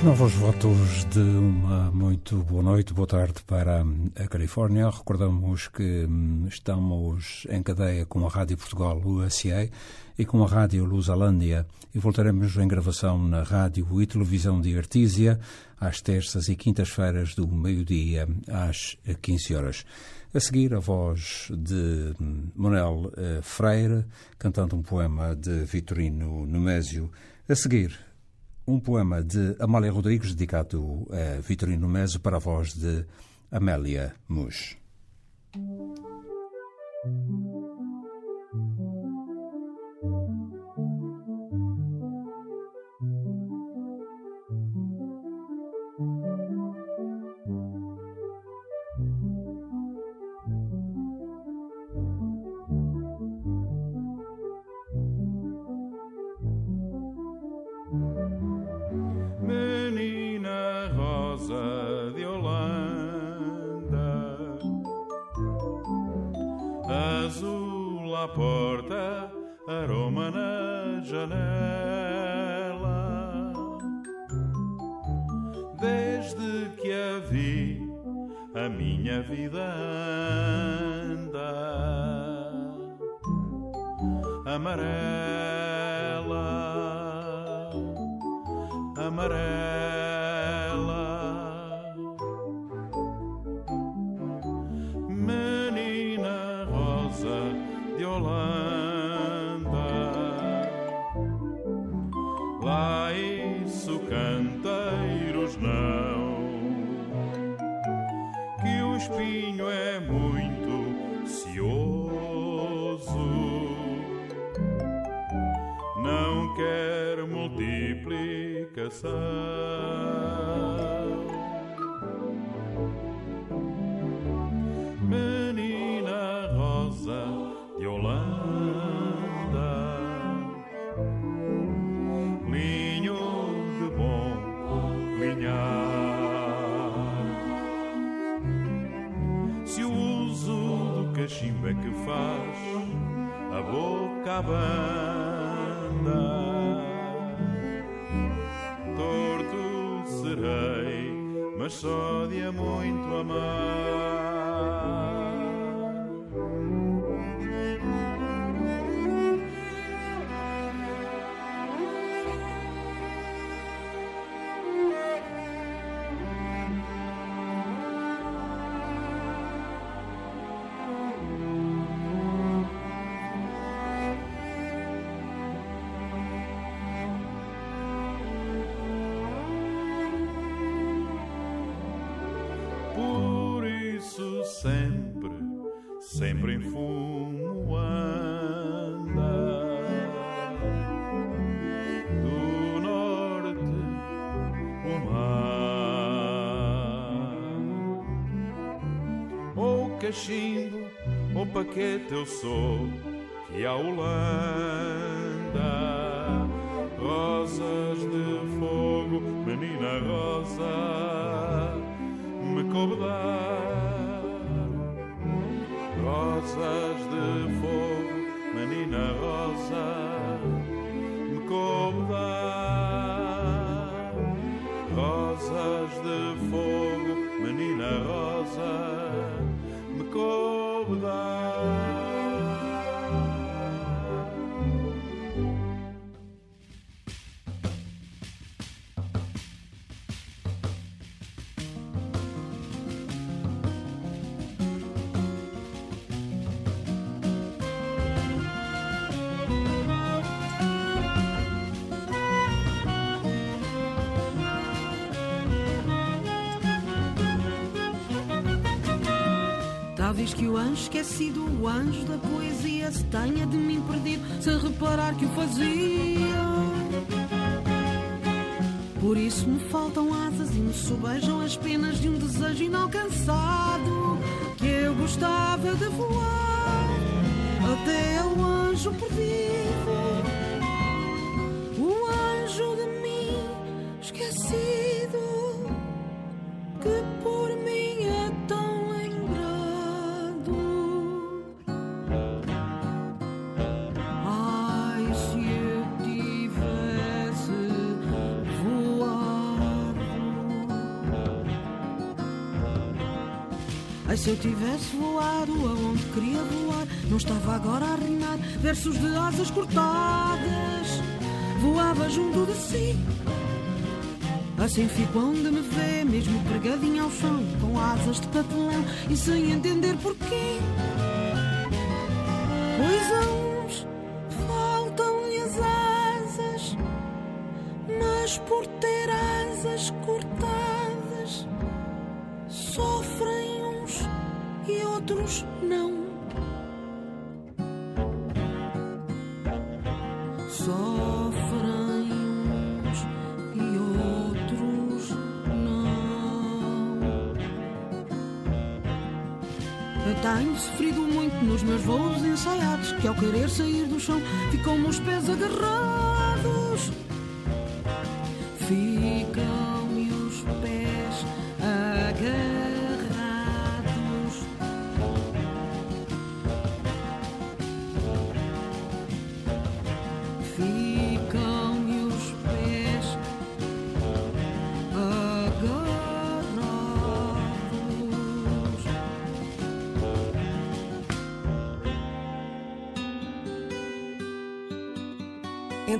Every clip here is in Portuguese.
Renovo os votos de uma muito boa noite, boa tarde para a Califórnia. Recordamos que hum, estamos em cadeia com a Rádio Portugal USA e com a Rádio Lusalândia e voltaremos em gravação na Rádio e Televisão de Artísia às terças e quintas-feiras do meio-dia às 15 horas. A seguir, a voz de Manuel eh, Freire, cantando um poema de Vitorino Nemésio. A seguir, um poema de Amália Rodrigues dedicado a Vitorino Nemésio para a voz de Amélia Mus. Que a vi, a minha vida anda amarela amarela. Multiplicação. Menina rosa de Holanda, linho de bom linhar. Se o uso do cachimbo é que faz a boca à só de muito amar. Fumo anda do norte o mar. Ou cachimbo ou paquete eu sou que a Holanda. Rosas de fogo menina rosa Talvez que o anjo esquecido, o anjo da poesia, se tenha de mim perdido, sem reparar que o fazia. Por isso me faltam asas e me sobejam as penas de um desejo inalcançado que eu gostava de voar até ao anjo perdido. Se eu tivesse voado aonde queria voar, não estava agora a rimar versos de asas cortadas. Voava junto de si. Assim fico onde me vê, mesmo pregadinho ao chão, com asas de papelão e sem entender porquê. Pois a uns faltam-lhe as asas, mas por ter asas cortadas outros não. Sofrem uns e outros não. Eu tenho sofrido muito nos meus voos ensaiados, que ao querer sair do chão ficam-me os pés agarrados. Ficam-me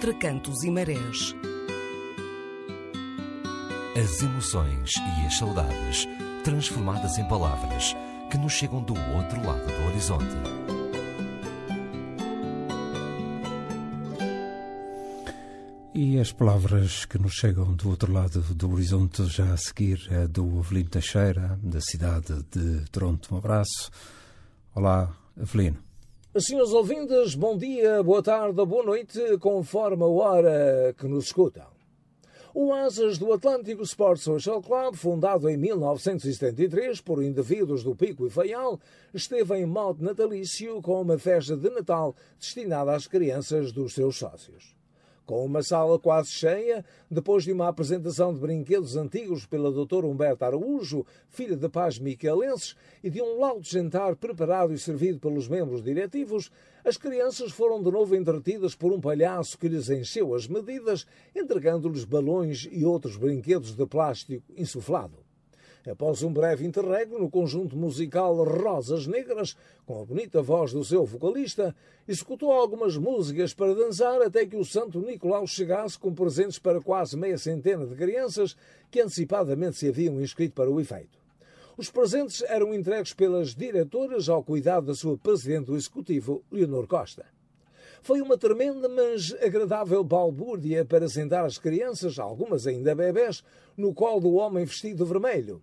Entre cantos e marés. As emoções e as saudades transformadas em palavras que nos chegam do outro lado do horizonte. E as palavras que nos chegam do outro lado do horizonte, já a seguir, é do Avelino Teixeira, da cidade de Toronto. Um abraço. Olá, Avelino. Senhores ouvintes, bom dia, boa tarde, boa noite, conforme a hora que nos escutam. O Asas do Atlântico Sport Social Club, fundado em 1973 por indivíduos do Pico e Faial, esteve em modo natalício com uma festa de Natal destinada às crianças dos seus sócios. Com uma sala quase cheia, depois de uma apresentação de brinquedos antigos pela doutora Humberto Araújo, filha de pais miquelenses, e de um laudo jantar preparado e servido pelos membros diretivos, as crianças foram de novo entretidas por um palhaço que lhes encheu as medidas, entregando-lhes balões e outros brinquedos de plástico insuflado. Após um breve interregno no conjunto musical Rosas Negras, com a bonita voz do seu vocalista, executou algumas músicas para dançar até que o Santo Nicolau chegasse com presentes para quase meia centena de crianças que antecipadamente se haviam inscrito para o efeito. Os presentes eram entregues pelas diretoras ao cuidado da sua presidente do executivo, Leonor Costa. Foi uma tremenda, mas agradável balbúrdia para sentar as crianças, algumas ainda bebés, no colo do homem vestido vermelho.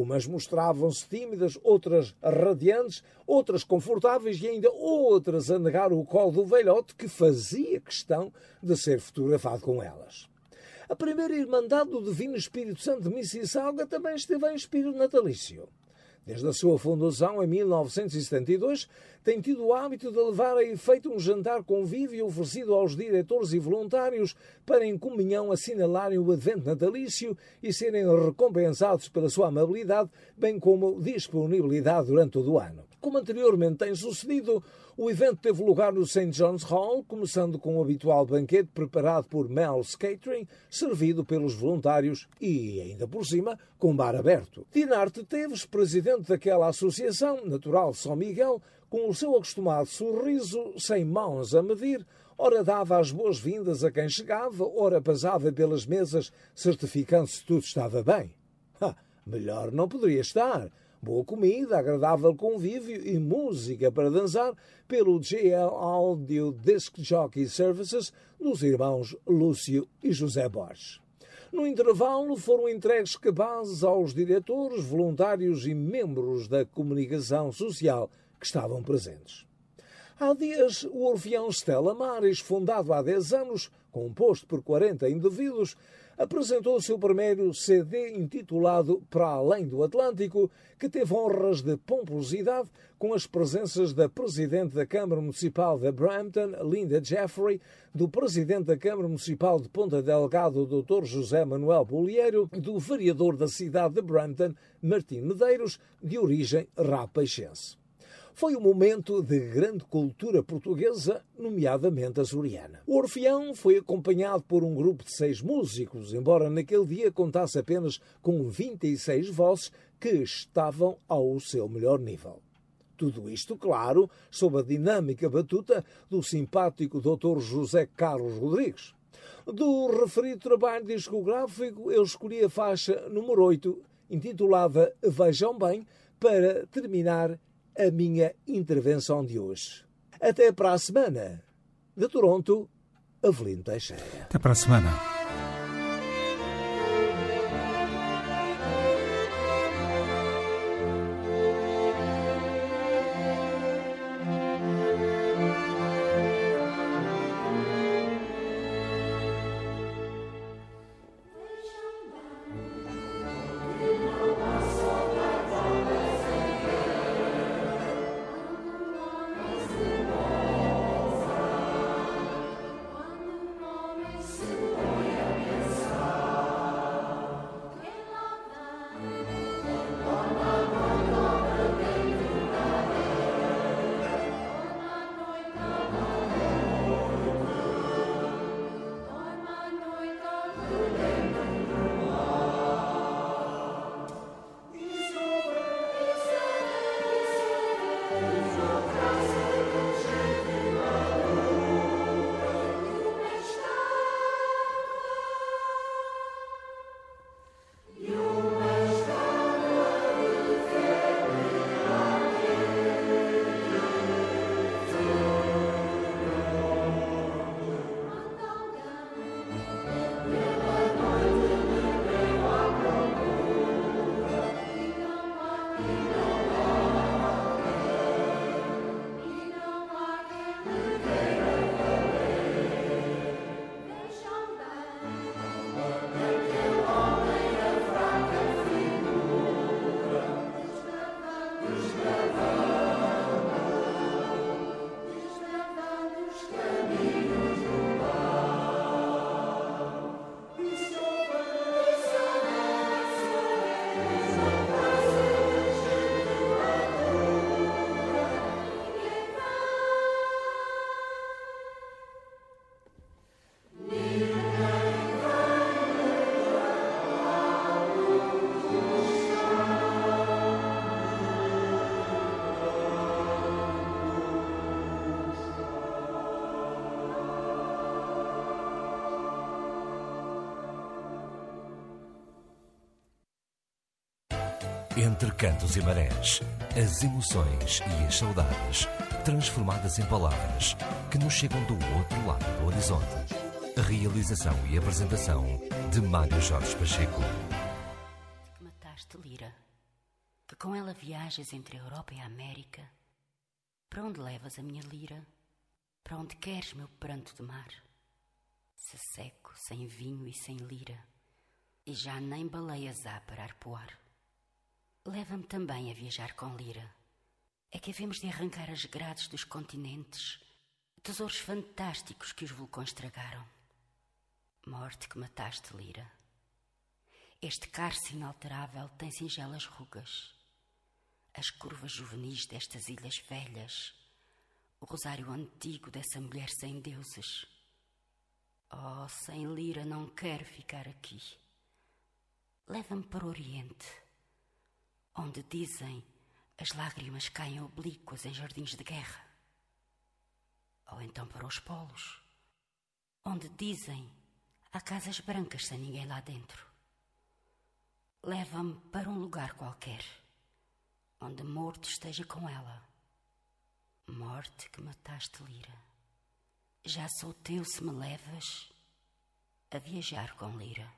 Umas mostravam-se tímidas, outras radiantes, outras confortáveis e ainda outras a negar o colo do velhote que fazia questão de ser fotografado com elas. A primeira Irmandade do Divino Espírito Santo de Mississauga também esteve em espírito natalício. Desde a sua fundação em 1972, tem tido o hábito de levar a efeito um jantar convívio oferecido aos diretores e voluntários para, em comunhão, assinalarem o advento natalício e serem recompensados pela sua amabilidade, bem como disponibilidade durante todo o ano. Como anteriormente tem sucedido, o evento teve lugar no St. John's Hall, começando com o habitual banquete preparado por Mel's Catering, servido pelos voluntários e, ainda por cima, com bar aberto. Dinarte Teves, presidente daquela associação, natural de São Miguel, com o seu acostumado sorriso, sem mãos a medir, ora dava as boas-vindas a quem chegava, ora passava pelas mesas, certificando-se tudo estava bem. Ha, melhor não poderia estar boa comida, agradável convívio e música para dançar pelo GL Audio Disc Jockey Services dos irmãos Lúcio e José Borges. No intervalo foram entregues cabazes aos diretores, voluntários e membros da comunicação social que estavam presentes. Há dias, o Orfeão Stella Maris, fundado há 10 anos, composto por 40 indivíduos, apresentou o seu primeiro CD intitulado Para Além do Atlântico, que teve honras de pomposidade com as presenças da Presidente da Câmara Municipal de Brampton, Linda Jeffrey, do Presidente da Câmara Municipal de Ponta Delgado, Dr. José Manuel Bolieiro, do Vereador da cidade de Brampton, Martim Medeiros, de origem rapeixense. Foi um momento de grande cultura portuguesa, nomeadamente açoriana. O Orfeão foi acompanhado por um grupo de seis músicos, embora naquele dia contasse apenas com 26 vozes que estavam ao seu melhor nível. Tudo isto, claro, sob a dinâmica batuta do simpático Dr. José Carlos Rodrigues. Do referido trabalho discográfico, eu escolhi a faixa número 8, intitulada Vejam Bem, para terminar a minha intervenção de hoje. Até para a semana. De Toronto, Avelino Teixeira. Até para a semana. Entre cantos e marés, as emoções e as saudades transformadas em palavras que nos chegam do outro lado do horizonte. A realização e apresentação de Mário Jorge Pacheco. Que mataste Lira, que com ela viajas entre a Europa e a América. Para onde levas a minha lira? Para onde queres meu pranto de mar? Se seco, sem vinho e sem lira, e já nem baleias há para arpoar. Leva-me também a viajar com Lira. É que havemos de arrancar as grades dos continentes, tesouros fantásticos que os vulcões tragaram. Morte que mataste, Lira. Este cárcere inalterável tem singelas rugas. As curvas juvenis destas ilhas velhas, o rosário antigo dessa mulher sem deuses. Oh, sem Lira não quero ficar aqui. Leva-me para o Oriente onde dizem as lágrimas caem oblíquas em jardins de guerra. Ou então para os polos, onde dizem há casas brancas sem ninguém lá dentro. Leva-me para um lugar qualquer, onde morto esteja com ela. Morte que mataste, Lira. Já sou teu se me levas a viajar com Lira.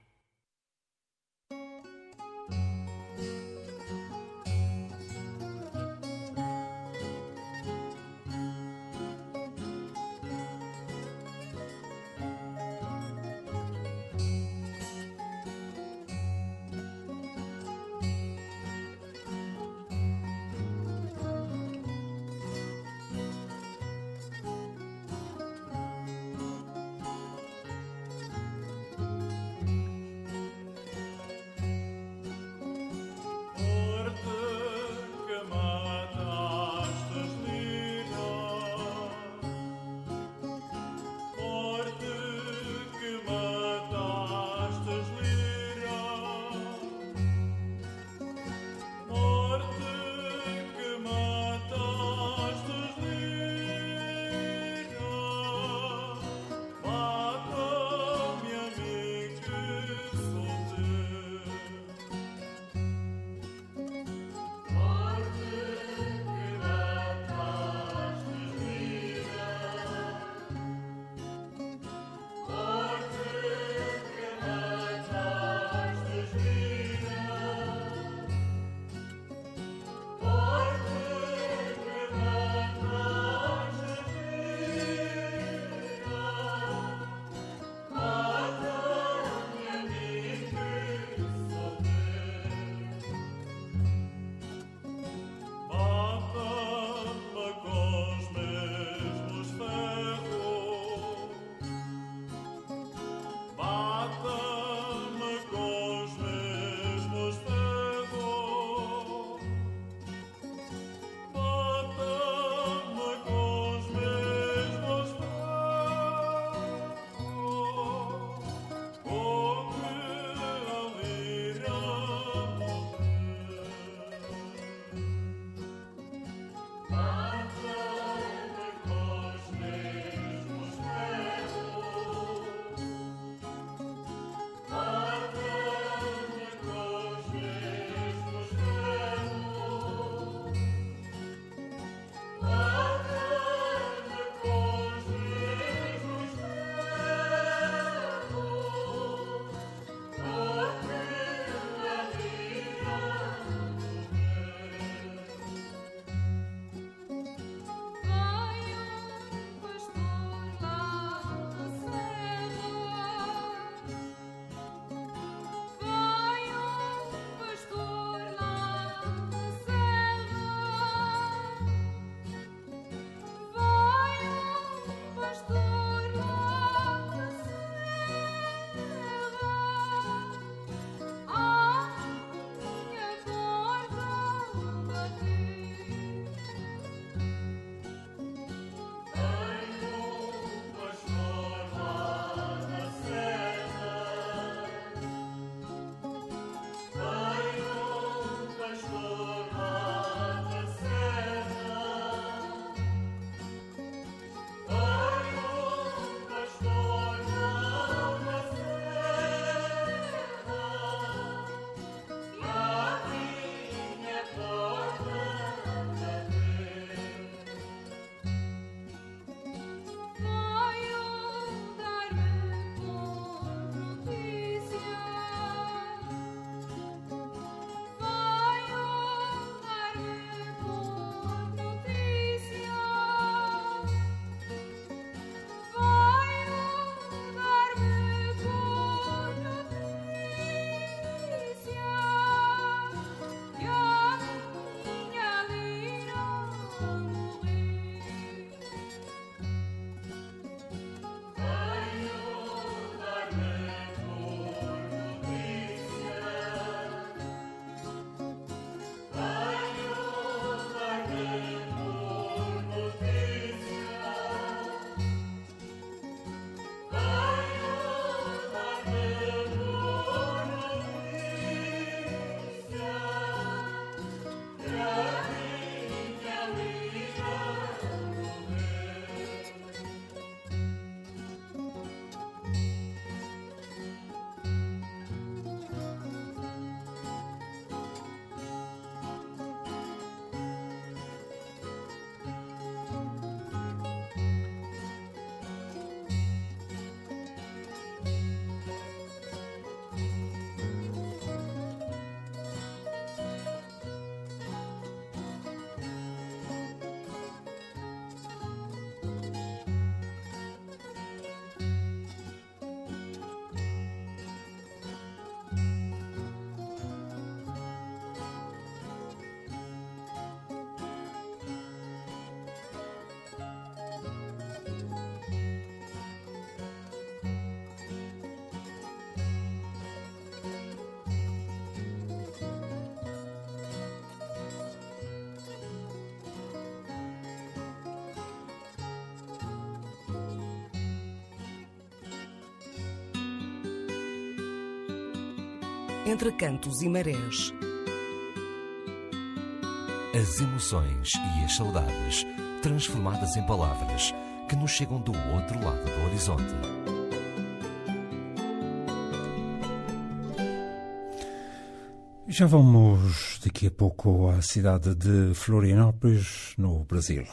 Entre cantos e marés. As emoções e as saudades transformadas em palavras que nos chegam do outro lado do horizonte. Já vamos daqui a pouco à cidade de Florianópolis, no Brasil.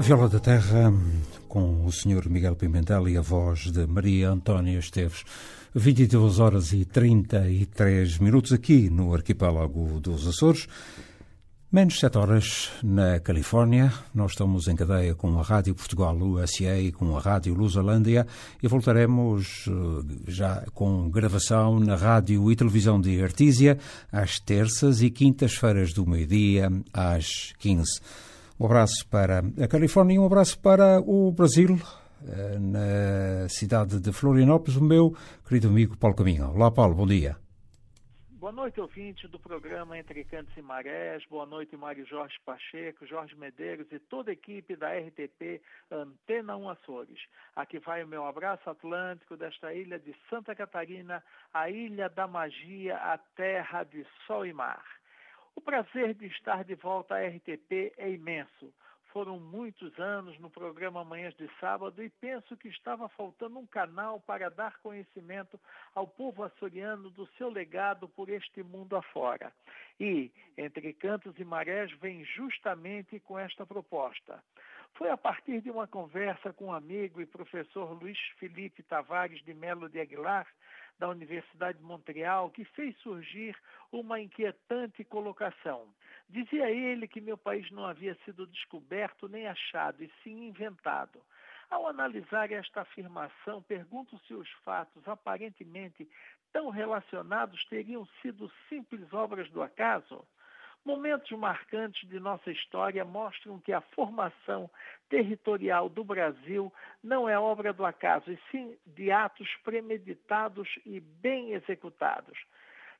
Viola da Terra, com o Sr. Miguel Pimentel e a voz de Maria Antónia Esteves. 22 horas e 33 minutos aqui no arquipélago dos Açores. Menos 7 horas na Califórnia. Nós estamos em cadeia com a Rádio Portugal USA e com a Rádio Lusalândia e voltaremos eh, já com gravação na Rádio e Televisão de Artísia às terças e quintas-feiras do meio-dia às 15. Um abraço para a Califórnia e um abraço para o Brasil, eh, na cidade de Florianópolis, o meu querido amigo Paulo Caminho. Olá, Paulo, bom dia. Boa noite, ouvinte do programa Entre Cantos e Marés. Boa noite, Mário Jorge Pacheco, Jorge Medeiros e toda a equipe da RTP Antena 1 Açores. Aqui vai o meu abraço atlântico desta ilha de Santa Catarina, a ilha da magia, a terra de sol e mar. O prazer de estar de volta à RTP é imenso. Foram muitos anos no programa Manhãs de Sábado e penso que estava faltando um canal para dar conhecimento ao povo açoriano do seu legado por este mundo afora. E, entre cantos e marés, vem justamente com esta proposta. Foi a partir de uma conversa com um amigo e professor Luiz Felipe Tavares de Melo de Aguilar da Universidade de Montreal que fez surgir uma inquietante colocação. Dizia ele que meu país não havia sido descoberto nem achado, e sim inventado. Ao analisar esta afirmação, pergunto se os fatos aparentemente tão relacionados teriam sido simples obras do acaso? Momentos marcantes de nossa história mostram que a formação territorial do Brasil não é obra do acaso, e sim de atos premeditados e bem executados.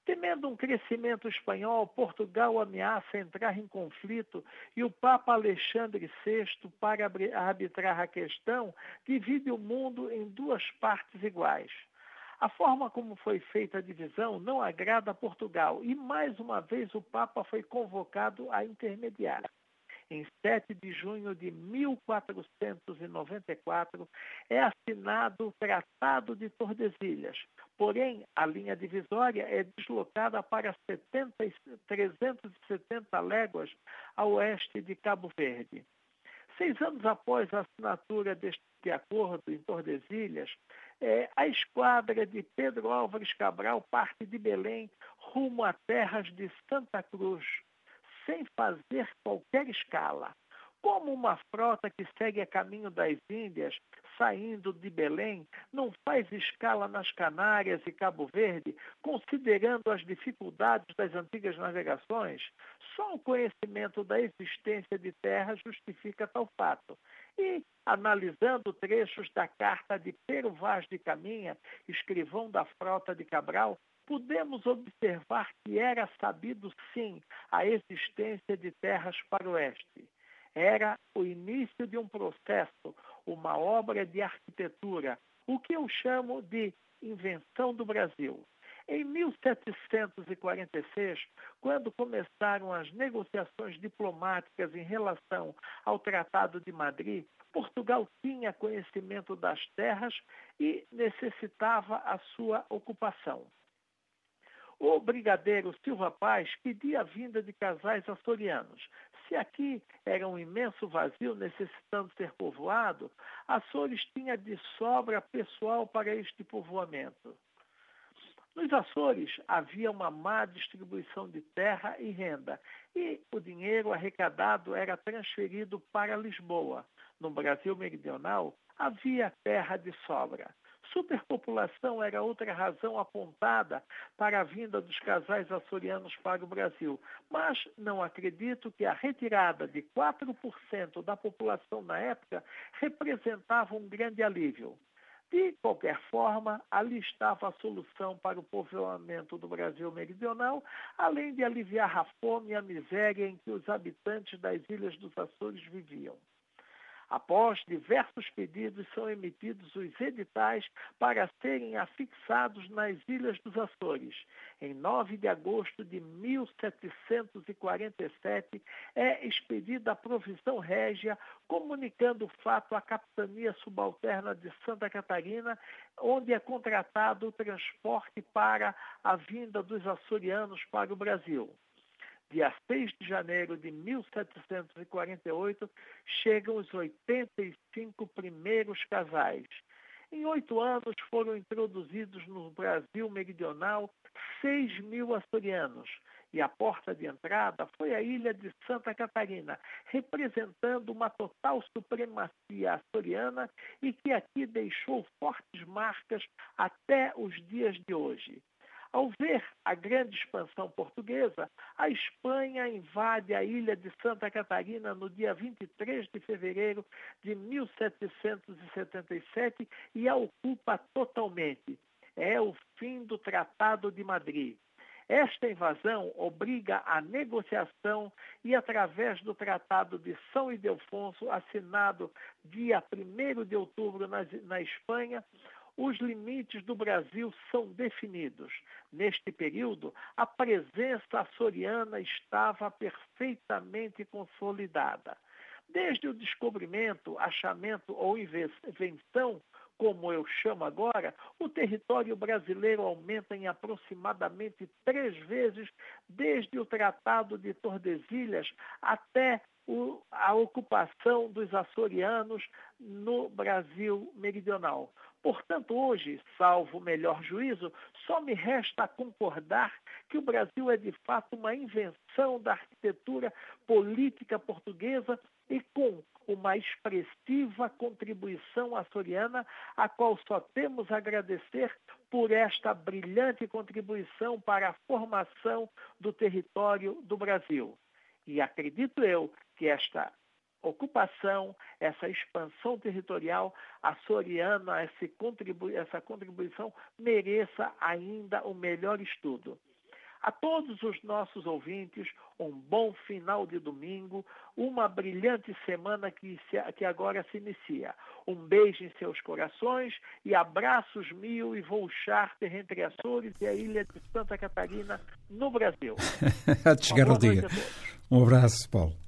Temendo um crescimento espanhol, Portugal ameaça entrar em conflito e o Papa Alexandre VI, para arbitrar a questão, divide o mundo em duas partes iguais. A forma como foi feita a divisão não agrada a Portugal e, mais uma vez, o Papa foi convocado a intermediar. Em 7 de junho de 1494, é assinado o Tratado de Tordesilhas. Porém, a linha divisória é deslocada para 70, 370 léguas a oeste de Cabo Verde. Seis anos após a assinatura deste acordo em Tordesilhas, é, a esquadra de Pedro Álvares Cabral parte de Belém rumo a terras de Santa Cruz, sem fazer qualquer escala. Como uma frota que segue a caminho das Índias, saindo de Belém, não faz escala nas Canárias e Cabo Verde, considerando as dificuldades das antigas navegações, só o conhecimento da existência de terra justifica tal fato. E, analisando trechos da carta de Pero Vaz de Caminha, escrivão da frota de Cabral, podemos observar que era sabido sim a existência de terras para o oeste. Era o início de um processo, uma obra de arquitetura, o que eu chamo de invenção do Brasil. Em 1746, quando começaram as negociações diplomáticas em relação ao Tratado de Madrid, Portugal tinha conhecimento das terras e necessitava a sua ocupação. O brigadeiro Silva Paz pedia a vinda de casais açorianos. Se aqui era um imenso vazio necessitando ser povoado, Açores tinha de sobra pessoal para este povoamento. Nos Açores havia uma má distribuição de terra e renda, e o dinheiro arrecadado era transferido para Lisboa. No Brasil meridional havia terra de sobra. Superpopulação era outra razão apontada para a vinda dos casais açorianos para o Brasil, mas não acredito que a retirada de 4% da população na época representava um grande alívio. De qualquer forma, ali estava a solução para o povoamento do Brasil meridional, além de aliviar a fome e a miséria em que os habitantes das ilhas dos Açores viviam. Após diversos pedidos, são emitidos os editais para serem afixados nas Ilhas dos Açores. Em 9 de agosto de 1747, é expedida a provisão régia comunicando o fato à Capitania Subalterna de Santa Catarina, onde é contratado o transporte para a vinda dos açorianos para o Brasil dia 6 de janeiro de 1748, chegam os 85 primeiros casais. Em oito anos foram introduzidos no Brasil meridional 6 mil açorianos, e a porta de entrada foi a ilha de Santa Catarina, representando uma total supremacia açoriana e que aqui deixou fortes marcas até os dias de hoje. Ao ver a grande expansão portuguesa, a Espanha invade a ilha de Santa Catarina no dia 23 de fevereiro de 1777 e a ocupa totalmente. É o fim do Tratado de Madrid. Esta invasão obriga a negociação e, através do Tratado de São Ildefonso, assinado dia 1 de outubro na, na Espanha, os limites do Brasil são definidos. Neste período, a presença açoriana estava perfeitamente consolidada. Desde o descobrimento, achamento ou invenção, como eu chamo agora, o território brasileiro aumenta em aproximadamente três vezes desde o Tratado de Tordesilhas até o, a ocupação dos açorianos no Brasil meridional. Portanto, hoje, salvo melhor juízo, só me resta concordar que o Brasil é de fato uma invenção da arquitetura política portuguesa e com uma expressiva contribuição açoriana, a qual só temos a agradecer por esta brilhante contribuição para a formação do território do Brasil. E acredito eu que esta ocupação, essa expansão territorial açoriana, essa, contribui essa contribuição mereça ainda o melhor estudo. A todos os nossos ouvintes, um bom final de domingo, uma brilhante semana que, se, que agora se inicia. Um beijo em seus corações e abraços mil e voo charter entre Açores e a ilha de Santa Catarina, no Brasil. te chegar ao dia. Um abraço, Paulo.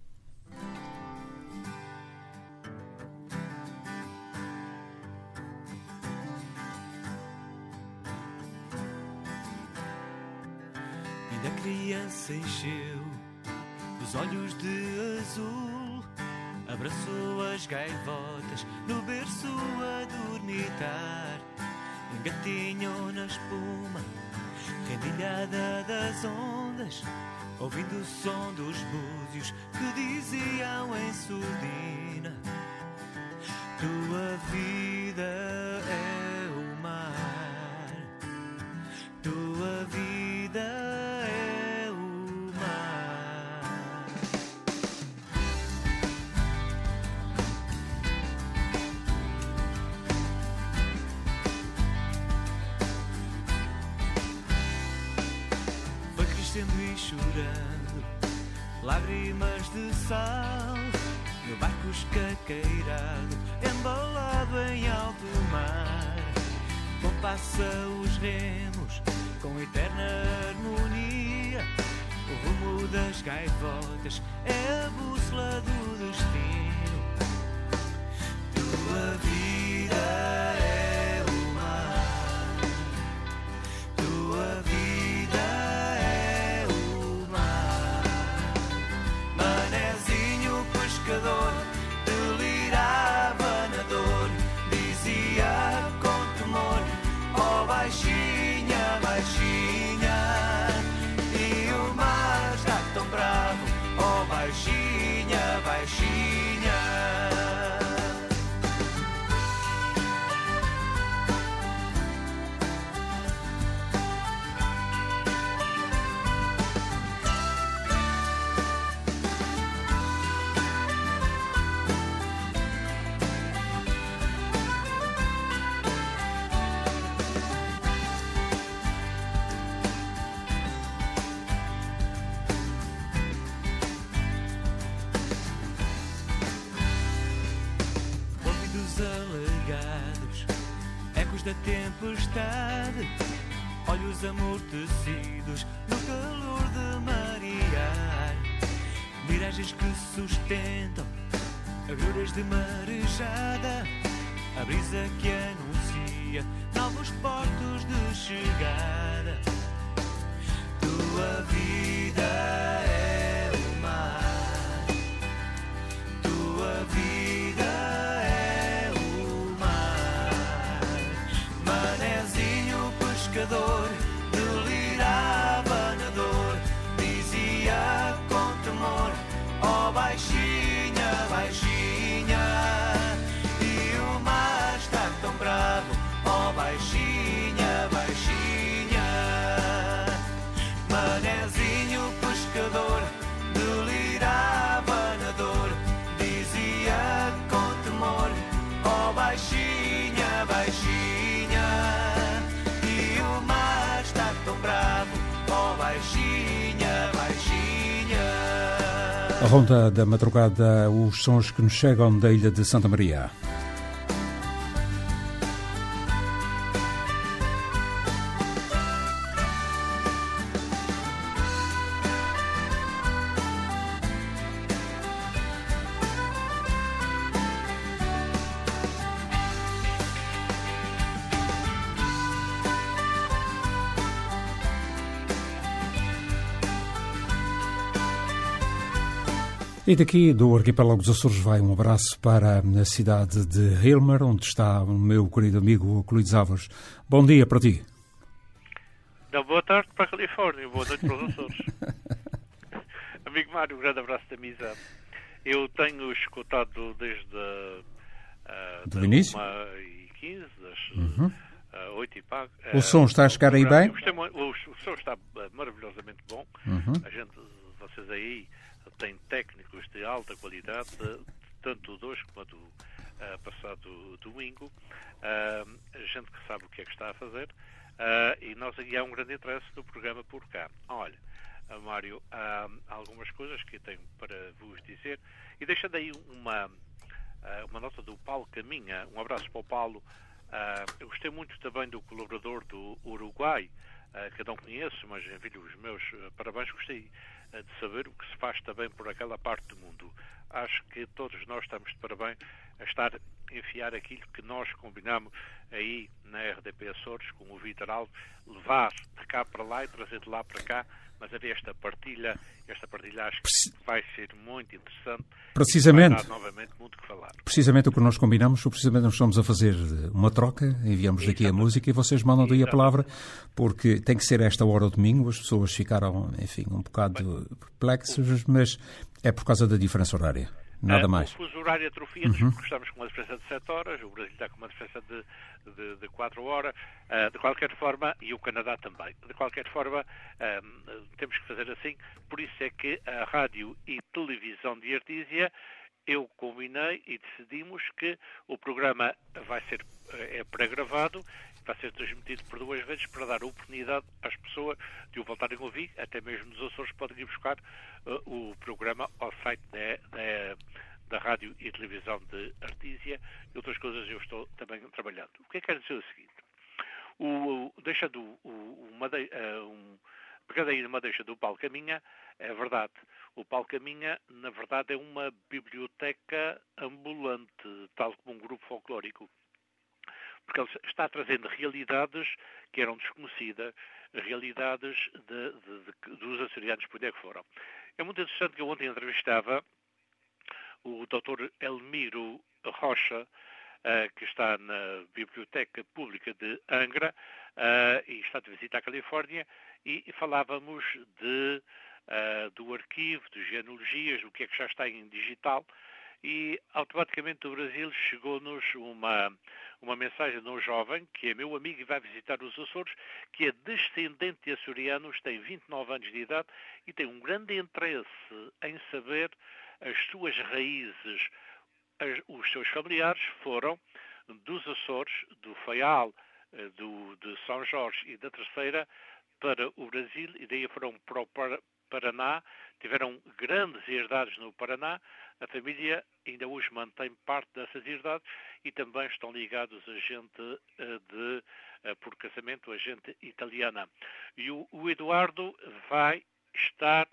Criança encheu os olhos de azul, abraçou as gaivotas no berço a dormitar, engatinhou na espuma, rendilhada das ondas, ouvindo o som dos búzios que diziam em surdina: Tua vida lágrimas de sal, no barco escaqueirado, embalado em alto mar. Compassa os remos com eterna harmonia. O rumo das gaivotas é a bússola do destino. Tua vida sustentam. Agruras de marejada, a brisa que anuncia A ronda da madrugada, os sons que nos chegam da ilha de Santa Maria. E daqui do Arquipélago dos Açores vai um abraço para a cidade de Hilmer, onde está o meu querido amigo Luís Álvares. Bom dia para ti. Não, boa tarde para a Califórnia, boa noite para os Açores. amigo Mário, um grande abraço da amizade. Eu tenho escutado desde uh, do início? 1 e 15, das Uhum. uh, 8 e pago. O som está a chegar aí bem? O, o som está uh, maravilhosamente bom. Uhum. A gente, vocês aí têm técnicos de alta qualidade, tanto de hoje como do uh, passado domingo. Uh, gente que sabe o que é que está a fazer. Uh, e nós aqui há um grande interesse no programa por cá. Olha, Mário, há algumas coisas que tenho para vos dizer. E deixa daí uma, uh, uma nota do Paulo Caminha. Um abraço para o Paulo. eu gostei muito também do colaborador do Uruguai, que eu não conheço, mas envio os meus parabéns. Gostei de saber o que se faz também por aquela parte do mundo. Acho que todos nós estamos de parabéns a estar a enfiar aquilo que nós combinamos aí na RDP Açores com o Vitor Alves, levar de cá para lá e trazer de lá para cá, mas haver esta partilha, esta partilha acho que vai ser muito interessante. Precisamente. Novamente muito que falar. Precisamente o que nós combinamos, precisamente nós estamos a fazer uma troca, enviamos daqui a música e vocês mandam daí a palavra, porque tem que ser esta hora ao domingo, as pessoas ficaram, enfim, um bocado perplexas, mas é por causa da diferença horária. Nada uh, mais. O fuso horário atrofia-nos, uhum. porque estamos com uma diferença de 7 horas, o Brasil está com uma diferença de, de, de 4 horas, uh, de qualquer forma, e o Canadá também. De qualquer forma, uh, temos que fazer assim, por isso é que a rádio e televisão de Artísia, eu combinei e decidimos que o programa vai ser é pré-gravado, vai ser transmitido por duas vezes para dar oportunidade às pessoas de o voltarem a ouvir, até mesmo nos Açores podem ir buscar uh, o programa ao site da, da, da, Rádio e Televisão de Artísia e outras coisas eu estou também trabalhando. O que é que quer dizer o seguinte? O, o deixando o, uma uh, um, pegando aí numa deixa do Paulo Caminha, é verdade. O Paulo Caminha, na verdade, é uma biblioteca ambulante, tal como um grupo folclórico porque ele está trazendo realidades que eram desconhecidas, realidades de, de, de, dos açorianos por onde é que foram. É muito interessante que eu ontem entrevistava o Dr. Elmiro Rocha, uh, que está na Biblioteca Pública de Angra uh, e está de visita à Califórnia, e, falávamos de, uh, do arquivo, de genealogias, do que é que já está em digital, e automaticamente do Brasil chegou-nos uma, uma mensagem de um jovem que é meu amigo e vai visitar os Açores, que é descendente de açorianos, tem 29 anos de idade e tem um grande interesse em saber as suas raízes. As, os seus familiares foram dos Açores, do Faial, eh, do, de São Jorge e da Terceira para o Brasil e daí foram para o Paraná, tiveram grandes herdades no Paraná, a família ainda hoje mantém parte dessas herdades e também estão ligados a gente eh, de, eh, por casamento, a gente italiana. E o, o Eduardo vai estar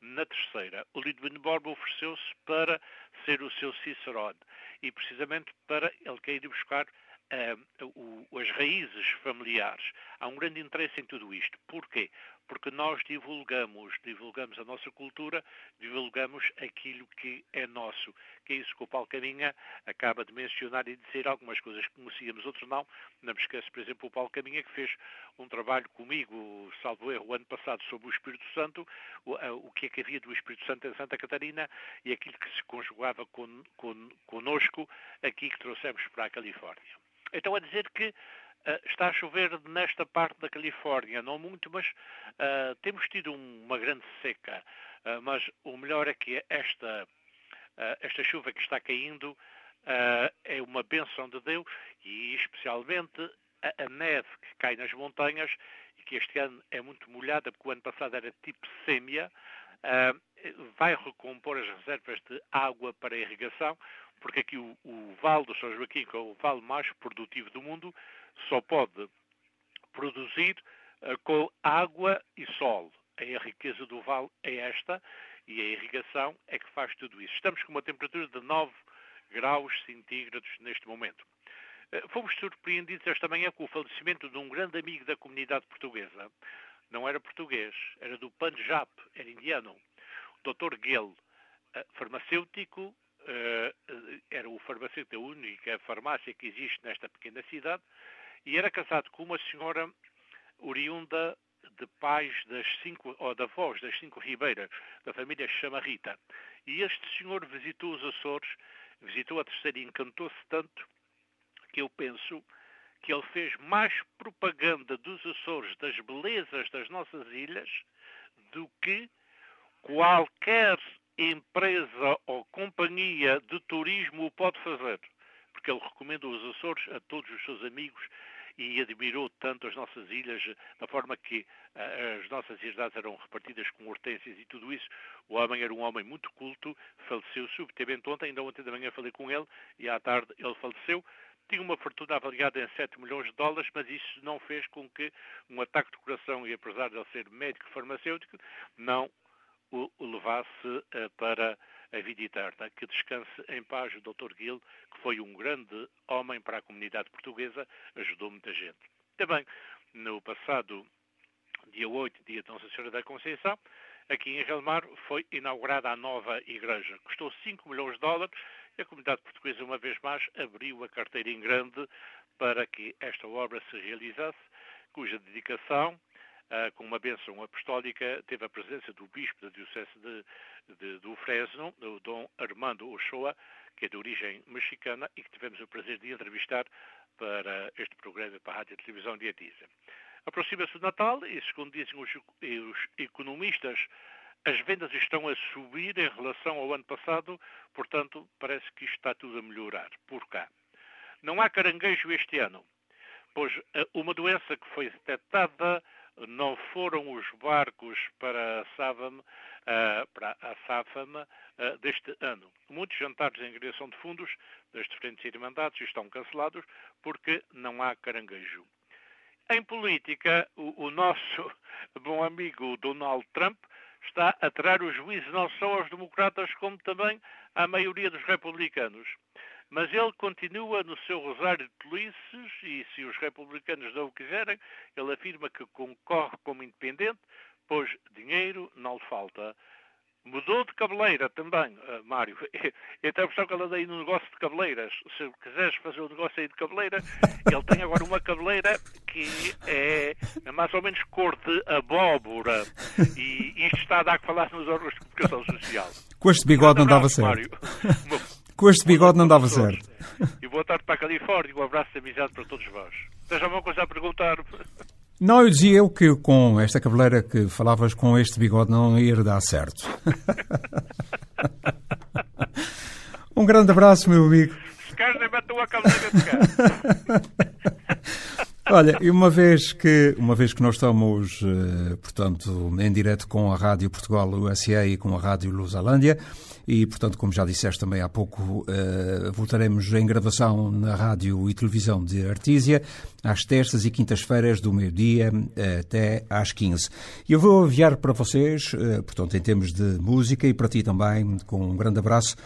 na terceira. O Lidwin Borba ofereceu-se para ser o seu Cicerone e precisamente para ele querer buscar uh, o, as raízes familiares. Há um grande interesse em tudo isto. Porquê? Porque nós divulgamos, divulgamos a nossa cultura, divulgamos aquilo que é nosso. Que é isso que o Paulo Caminha acaba de mencionar e dizer algumas coisas que conhecíamos, outras não. Não me esqueço, por exemplo, o Paulo Caminha que fez um trabalho comigo, salvo erro, o ano passado, sobre o Espírito Santo, o, o que é que havia do Espírito Santo em Santa Catarina e aquilo que se conjugava con, con, conosco aqui que trouxemos para a Califórnia. Então, a dizer que está a chover nesta parte da Califórnia, não muito, mas uh, temos tido um, uma grande seca. Uh, mas o melhor é que esta, esta chuva que está caindo é uma benção de Deus e, especialmente, a, a, neve que cai nas montanhas e que este ano é muito molhada, porque o ano passado era tipo sêmia, vai recompor as reservas de água para irrigação porque aqui o, o Vale do São Joaquim, que é o vale mais produtivo do mundo, só pode produzir uh, com água e sol. A riqueza do vale é esta e a irrigação é que faz tudo isso. Estamos com uma temperatura de 9 graus centígrados neste momento. Uh, fomos surpreendidos esta manhã com o falecimento de um grande amigo da comunidade portuguesa. Não era português, era do Punjab, era indiano. O Dr. Gill, farmacêutico, era o farmacêutico, a única farmácia que existe nesta pequena cidade, e era casado com uma senhora oriunda de pais das cinco, ou da voz das cinco ribeiras, da família Chamarrita. E este senhor visitou os Açores, visitou a terceira e encantou-se tanto que eu penso que ele fez mais propaganda dos Açores, das belezas das nossas ilhas, do que qualquer empresa ou companhia de turismo o pode fazer. Porque ele recomenda os Açores a todos os seus amigos e admirou tanto as nossas ilhas, da forma que uh, as nossas herdades eram repartidas com hortênsias e tudo isso. O homem era um homem muito culto, faleceu subitamente ontem, ainda ontem da manhã falei com ele e à tarde ele faleceu. Tinha uma fortuna avaliada em 7 milhões de dólares, mas isso não fez com que um ataque de coração, e apesar de ele ser médico farmacêutico, não o levasse uh, para a vida eterna. Que descanse em paz o Dr. Gil, que foi um grande homem para a comunidade portuguesa, ajudou muita gente. Também, no passado dia 8, dia de Nossa Senhora da Conceição, aqui em Relmar foi inaugurada a nova igreja. Custou 5 milhões de dólares e a comunidade portuguesa, uma vez mais, abriu a carteira em grande para que esta obra se realizasse, cuja dedicação uh, com uma bênção apostólica, teve a presença do bispo da Diocese de, de, do Fresno, o Dom Armando Ochoa, que é de origem mexicana e que tivemos o prazer de entrevistar para este programa para a Rádio e Televisão de Atiza. Aproxima-se o Natal e, segundo dizem os, os economistas, as vendas estão a subir em relação ao ano passado, portanto, parece que isto está tudo a melhorar por cá. Não há caranguejo este ano, pois eh, uma doença que foi detectada não foram os barcos para a Sávam, uh, para a Sáfama uh, deste ano. Muitos jantares em criação de fundos das diferentes irmandades estão cancelados porque não há caranguejo. Em política, o, o nosso bom amigo Donald Trump está a tirar o juízo não só aos democratas, como também à maioria dos republicanos. Mas ele continua no seu rosário de tolices e, se os republicanos não o quiserem, ele afirma que concorre como independente, pois dinheiro não lhe falta. Mudou de cabeleira também, uh, Mário. A impressão que ela anda aí no negócio de cabeleiras. Se quiseres fazer um negócio aí de cabeleira, ele tem agora uma cabeleira que é mais ou menos cor de abóbora. E isto está a dar que falar nos órgãos de comunicação social. Com este bigode não dava certo. Mário. Com este bigode não dava certo. E boa tarde para a Califórnia. Um abraço de amizade para todos vós. Tens alguma coisa a perguntar? Não, eu dizia eu que com esta cabeleira que falavas com este bigode não ia dar certo. um grande abraço, meu amigo. Se queres, mete a cabeleira de cá. Olha, e uma vez que, uma vez que nós estamos, eh, portanto, em direto com a Rádio Portugal USA e com a Rádio Lusalândia, e, portanto, como já disseste também há pouco, uh, voltaremos em gravação na rádio e televisão de Artísia, às terças e quintas-feiras, do meio-dia até às 15. E eu vou enviar para vocês, uh, portanto, em termos de música e para ti também, com um grande abraço,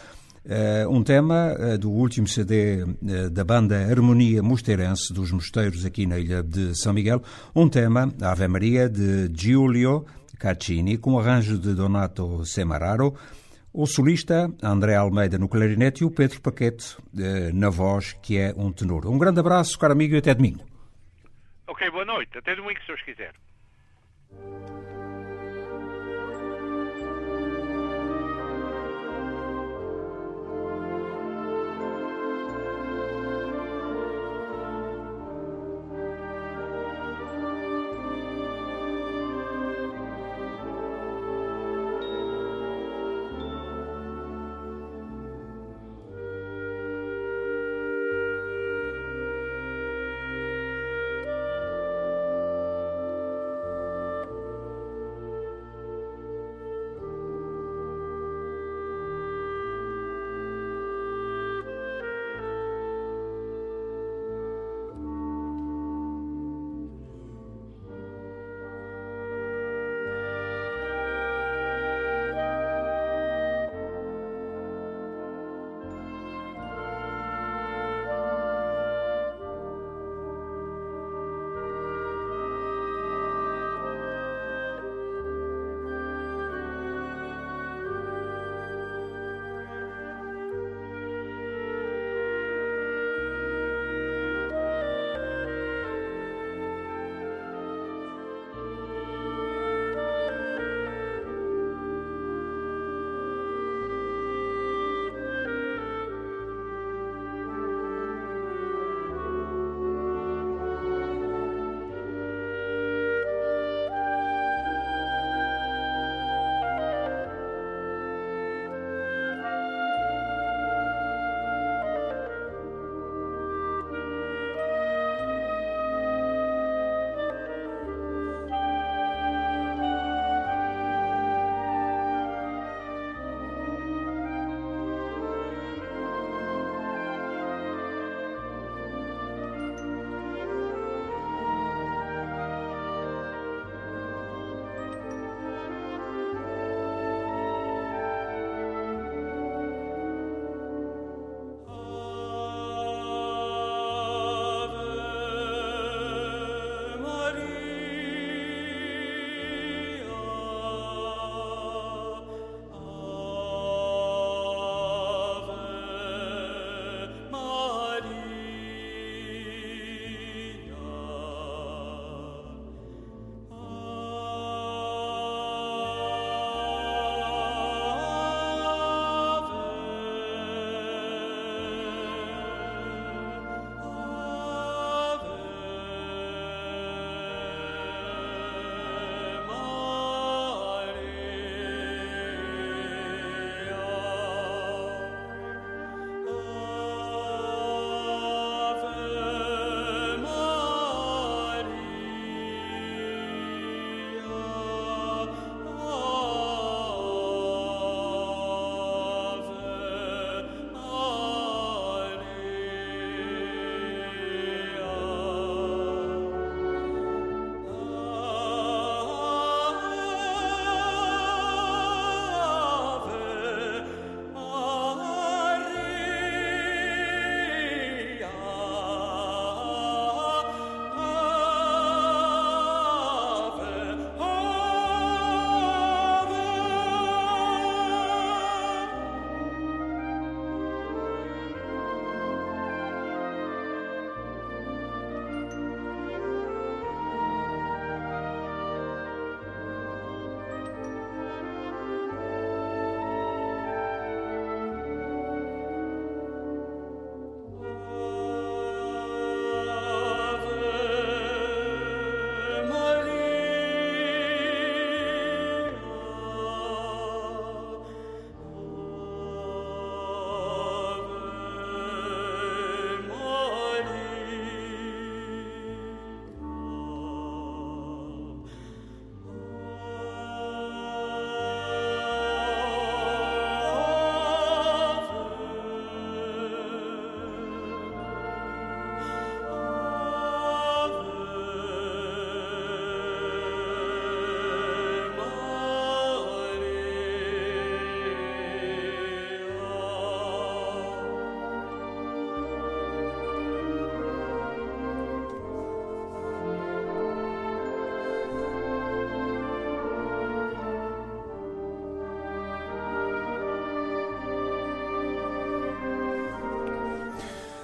Uh, um tema uh, do último CD uh, da banda Harmonia Mosteirense, dos Mosteiros aqui na ilha de São Miguel, um tema, Ave Maria, de Giulio Caccini, com arranjo de Donato Semararo, o solista André Almeida no clarinete e o Pedro Paquete eh, na voz, que é um tenor. Um grande abraço, caro amigo, e até domingo. Ok, boa noite. Até domingo, se Deus quiser.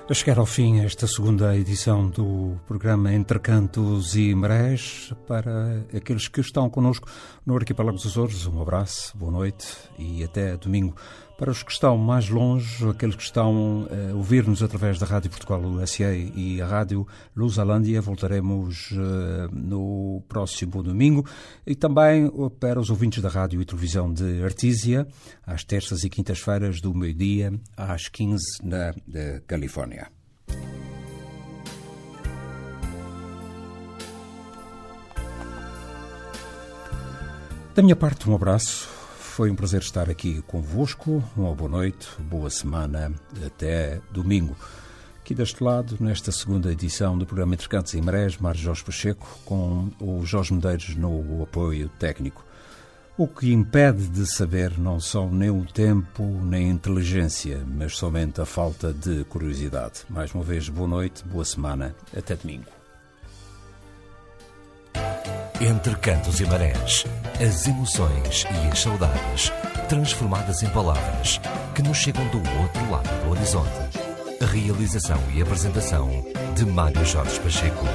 A chegar ao fim esta segunda edição do programa Entre Cantos e Marés, para aqueles que estão connosco no Arquipélago dos Açores, um abraço, boa noite e até domingo. Para os que estão mais longe, aqueles que estão a ouvir-nos através da Rádio Portugal USA e a Rádio Lusalândia, voltaremos uh, no próximo domingo. E também para os ouvintes da Rádio e Televisão de Artísia, às terças e quintas-feiras, do meio-dia às 15 na Califórnia. Da minha parte, um abraço foi um prazer estar aqui convosco. Uma boa noite, boa semana, até domingo. Aqui deste lado, nesta segunda edição do programa Entre Cantos e Marés, Mário Jorge Pacheco, com o Jorge Medeiros no apoio técnico. O que impede de saber não são nem o tempo nem a inteligência, mas somente a falta de curiosidade. Mais uma vez, boa noite, boa semana, até domingo. Entre cantos e marés, as emoções e as saudades, transformadas em palavras que nos chegam do outro lado do horizonte. A realização e apresentação de Mário Jorge Pacheco.